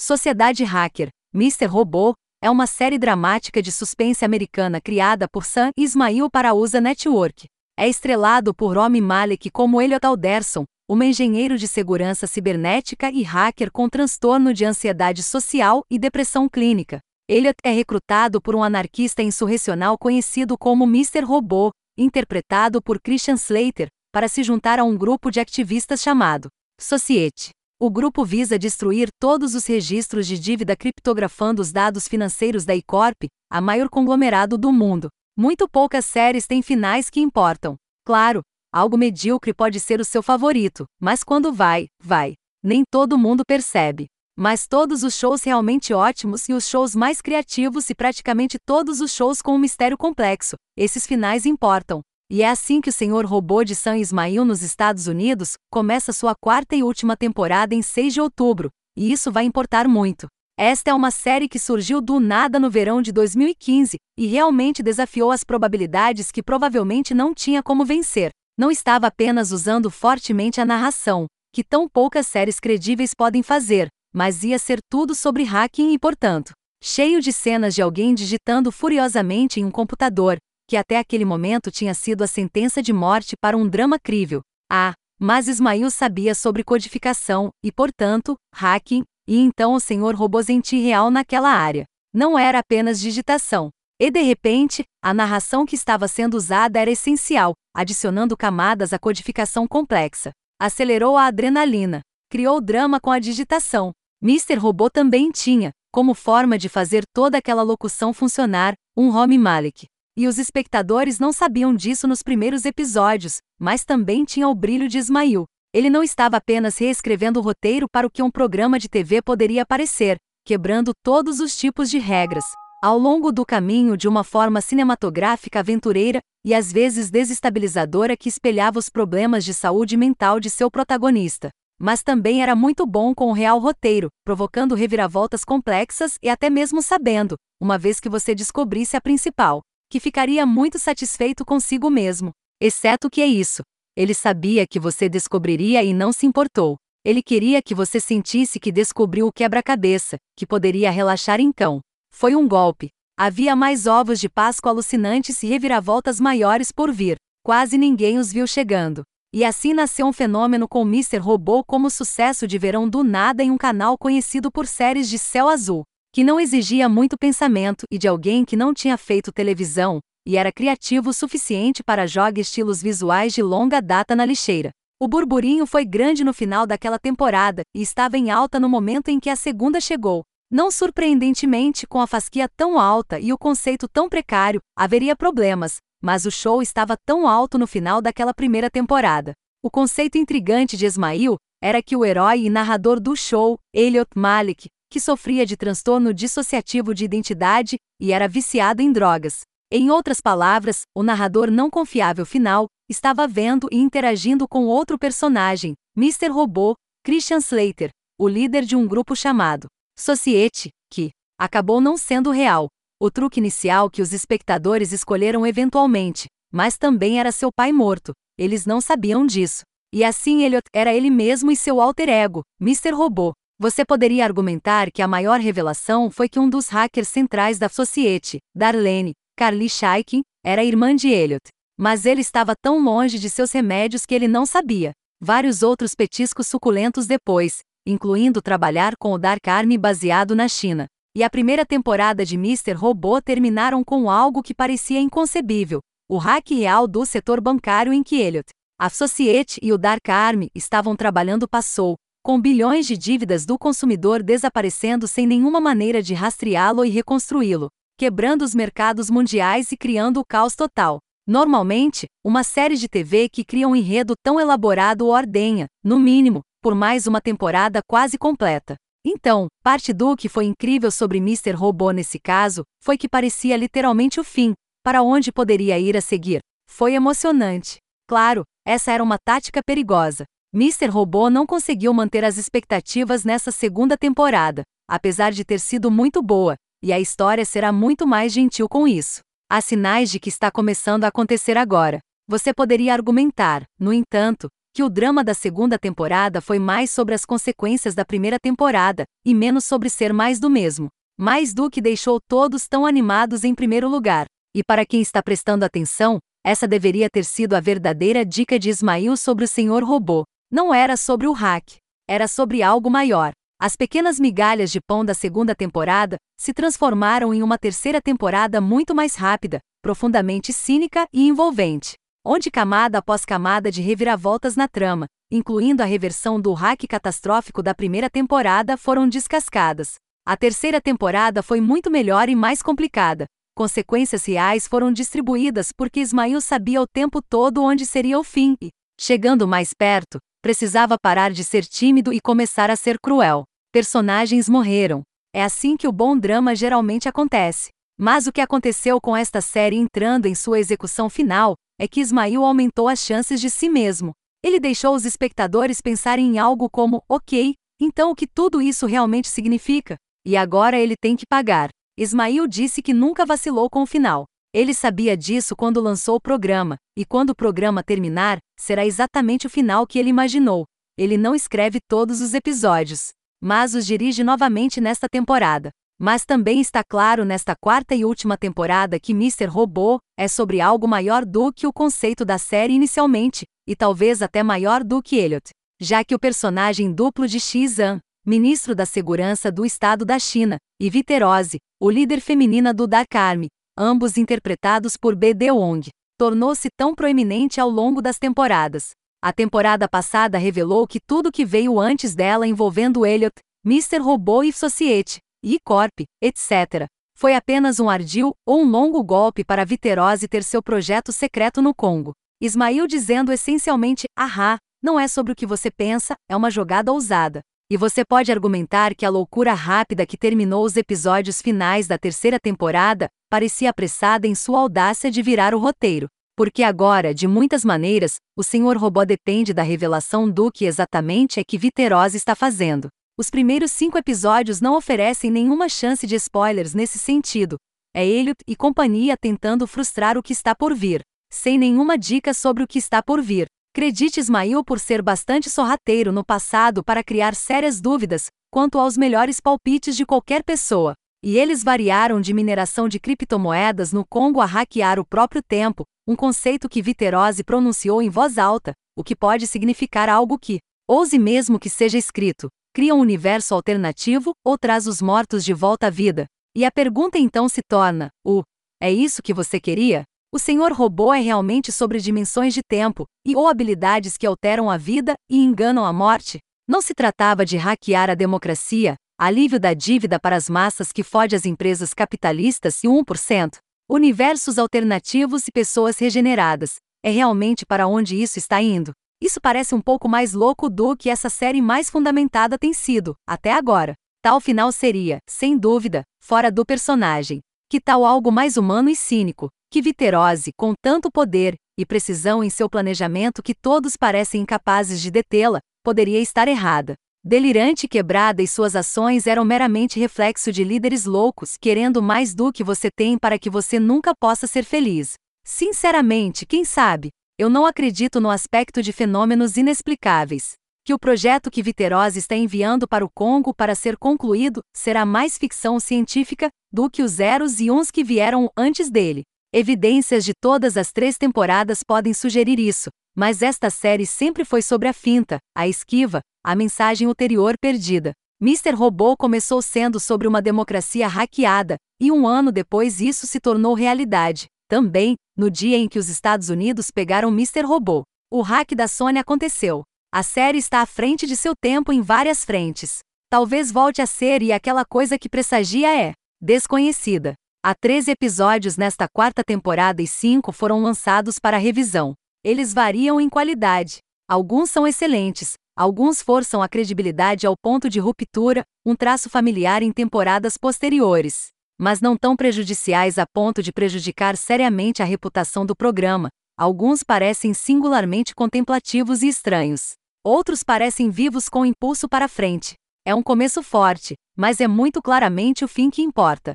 Sociedade Hacker, Mr. Robô, é uma série dramática de suspense americana criada por Sam Ismail para a USA Network. É estrelado por Romy Malek como Elliot Alderson, uma engenheiro de segurança cibernética e hacker com transtorno de ansiedade social e depressão clínica. Elliot é recrutado por um anarquista insurrecional conhecido como Mr. Robô, interpretado por Christian Slater, para se juntar a um grupo de ativistas chamado Societe. O grupo visa destruir todos os registros de dívida criptografando os dados financeiros da iCorp, a maior conglomerado do mundo. Muito poucas séries têm finais que importam. Claro, algo medíocre pode ser o seu favorito, mas quando vai, vai. Nem todo mundo percebe. Mas todos os shows realmente ótimos e os shows mais criativos e praticamente todos os shows com um mistério complexo, esses finais importam. E é assim que o Senhor Robô de San Ismail nos Estados Unidos começa sua quarta e última temporada em 6 de outubro, e isso vai importar muito. Esta é uma série que surgiu do nada no verão de 2015 e realmente desafiou as probabilidades que provavelmente não tinha como vencer. Não estava apenas usando fortemente a narração, que tão poucas séries credíveis podem fazer, mas ia ser tudo sobre hacking e, portanto, cheio de cenas de alguém digitando furiosamente em um computador, que até aquele momento tinha sido a sentença de morte para um drama crível. Ah, mas Ismail sabia sobre codificação e, portanto, hacking, e então o senhor robozenti real naquela área. Não era apenas digitação. E de repente, a narração que estava sendo usada era essencial, adicionando camadas à codificação complexa. Acelerou a adrenalina. Criou drama com a digitação. Mr. Robô também tinha, como forma de fazer toda aquela locução funcionar, um Rami Malek. E os espectadores não sabiam disso nos primeiros episódios, mas também tinha o brilho de Ismail. Ele não estava apenas reescrevendo o roteiro para o que um programa de TV poderia parecer, quebrando todos os tipos de regras. Ao longo do caminho de uma forma cinematográfica aventureira e às vezes desestabilizadora que espelhava os problemas de saúde mental de seu protagonista. Mas também era muito bom com o real roteiro, provocando reviravoltas complexas e até mesmo sabendo, uma vez que você descobrisse a principal que ficaria muito satisfeito consigo mesmo. Exceto que é isso. Ele sabia que você descobriria e não se importou. Ele queria que você sentisse que descobriu o quebra-cabeça, que poderia relaxar então. Foi um golpe. Havia mais ovos de Páscoa alucinantes e reviravoltas maiores por vir. Quase ninguém os viu chegando. E assim nasceu um fenômeno com Mr. Robô como sucesso de verão do nada em um canal conhecido por séries de céu azul que não exigia muito pensamento e de alguém que não tinha feito televisão, e era criativo o suficiente para jogar estilos visuais de longa data na lixeira. O burburinho foi grande no final daquela temporada e estava em alta no momento em que a segunda chegou. Não surpreendentemente, com a fasquia tão alta e o conceito tão precário, haveria problemas, mas o show estava tão alto no final daquela primeira temporada. O conceito intrigante de Ismail era que o herói e narrador do show, Elliot Malik, que sofria de transtorno dissociativo de identidade e era viciado em drogas. Em outras palavras, o narrador não confiável final estava vendo e interagindo com outro personagem, Mr. Robô, Christian Slater, o líder de um grupo chamado Societe, que acabou não sendo real. O truque inicial que os espectadores escolheram eventualmente, mas também era seu pai morto. Eles não sabiam disso. E assim Elliot era ele mesmo e seu alter ego, Mr. Robô. Você poderia argumentar que a maior revelação foi que um dos hackers centrais da Societe, Darlene, Carly Shaikin, era irmã de Elliot. Mas ele estava tão longe de seus remédios que ele não sabia. Vários outros petiscos suculentos depois, incluindo trabalhar com o Dark Army baseado na China. E a primeira temporada de Mr. Robô terminaram com algo que parecia inconcebível: o hack real do setor bancário em que Elliot, a Societe e o Dark Army estavam trabalhando passou, com bilhões de dívidas do consumidor desaparecendo sem nenhuma maneira de rastreá-lo e reconstruí-lo, quebrando os mercados mundiais e criando o caos total. Normalmente, uma série de TV que cria um enredo tão elaborado ordenha, no mínimo, por mais uma temporada quase completa. Então, parte do que foi incrível sobre Mr. Robô nesse caso foi que parecia literalmente o fim, para onde poderia ir a seguir. Foi emocionante. Claro, essa era uma tática perigosa, Mr. Robô não conseguiu manter as expectativas nessa segunda temporada, apesar de ter sido muito boa, e a história será muito mais gentil com isso. Há sinais de que está começando a acontecer agora. Você poderia argumentar, no entanto, que o drama da segunda temporada foi mais sobre as consequências da primeira temporada, e menos sobre ser mais do mesmo. Mais do que deixou todos tão animados em primeiro lugar. E para quem está prestando atenção, essa deveria ter sido a verdadeira dica de Ismail sobre o Senhor Robô. Não era sobre o hack. Era sobre algo maior. As pequenas migalhas de pão da segunda temporada se transformaram em uma terceira temporada muito mais rápida, profundamente cínica e envolvente, onde camada após camada de reviravoltas na trama, incluindo a reversão do hack catastrófico da primeira temporada, foram descascadas. A terceira temporada foi muito melhor e mais complicada. Consequências reais foram distribuídas porque Ismail sabia o tempo todo onde seria o fim e, chegando mais perto, precisava parar de ser tímido e começar a ser cruel. Personagens morreram. É assim que o bom drama geralmente acontece. Mas o que aconteceu com esta série entrando em sua execução final é que Ismail aumentou as chances de si mesmo. Ele deixou os espectadores pensarem em algo como: ok, então o que tudo isso realmente significa? E agora ele tem que pagar. Ismail disse que nunca vacilou com o final. Ele sabia disso quando lançou o programa, e quando o programa terminar, será exatamente o final que ele imaginou. Ele não escreve todos os episódios, mas os dirige novamente nesta temporada. Mas também está claro nesta quarta e última temporada que Mr. Robô é sobre algo maior do que o conceito da série inicialmente, e talvez até maior do que Elliot, já que o personagem duplo de Xan, ministro da Segurança do Estado da China, e Viterose, o líder feminina do Dark Army, ambos interpretados por B.D. Wong, tornou-se tão proeminente ao longo das temporadas. A temporada passada revelou que tudo que veio antes dela envolvendo Elliot, Mr. Robô e Societe, e Corp, etc., foi apenas um ardil ou um longo golpe para Viterose ter seu projeto secreto no Congo. Ismail dizendo essencialmente: ahá, não é sobre o que você pensa, é uma jogada ousada. E você pode argumentar que a loucura rápida que terminou os episódios finais da terceira temporada parecia apressada em sua audácia de virar o roteiro. Porque agora, de muitas maneiras, o Sr. Robô depende da revelação do que exatamente é que Viterose está fazendo. Os primeiros cinco episódios não oferecem nenhuma chance de spoilers nesse sentido. É Elliot e companhia tentando frustrar o que está por vir, sem nenhuma dica sobre o que está por vir. Acredite Ismail por ser bastante sorrateiro no passado para criar sérias dúvidas quanto aos melhores palpites de qualquer pessoa. E eles variaram de mineração de criptomoedas no Congo a hackear o próprio tempo, um conceito que Viterose pronunciou em voz alta, o que pode significar algo que, ouse mesmo que seja escrito, cria um universo alternativo ou traz os mortos de volta à vida. E a pergunta então se torna: o é isso que você queria? O Senhor Robô é realmente sobre dimensões de tempo, e ou habilidades que alteram a vida e enganam a morte. Não se tratava de hackear a democracia, alívio da dívida para as massas que fode as empresas capitalistas e 1%. Universos alternativos e pessoas regeneradas. É realmente para onde isso está indo. Isso parece um pouco mais louco do que essa série mais fundamentada tem sido, até agora. Tal final seria, sem dúvida, fora do personagem. Que tal algo mais humano e cínico, que Viterose, com tanto poder e precisão em seu planejamento que todos parecem incapazes de detê-la, poderia estar errada. Delirante e quebrada e suas ações eram meramente reflexo de líderes loucos querendo mais do que você tem para que você nunca possa ser feliz. Sinceramente, quem sabe? Eu não acredito no aspecto de fenômenos inexplicáveis. Que o projeto que Viterose está enviando para o Congo para ser concluído será mais ficção científica do que os zeros e uns que vieram antes dele. Evidências de todas as três temporadas podem sugerir isso, mas esta série sempre foi sobre a finta, a esquiva, a mensagem ulterior perdida. Mr. Robô começou sendo sobre uma democracia hackeada, e um ano depois isso se tornou realidade. Também, no dia em que os Estados Unidos pegaram Mr. Robô. O hack da Sony aconteceu. A série está à frente de seu tempo em várias frentes. Talvez volte a ser e aquela coisa que pressagia é desconhecida. Há 13 episódios nesta quarta temporada e 5 foram lançados para revisão. Eles variam em qualidade. Alguns são excelentes, alguns forçam a credibilidade ao ponto de ruptura, um traço familiar em temporadas posteriores. Mas não tão prejudiciais a ponto de prejudicar seriamente a reputação do programa. Alguns parecem singularmente contemplativos e estranhos. Outros parecem vivos com impulso para frente. É um começo forte, mas é muito claramente o fim que importa.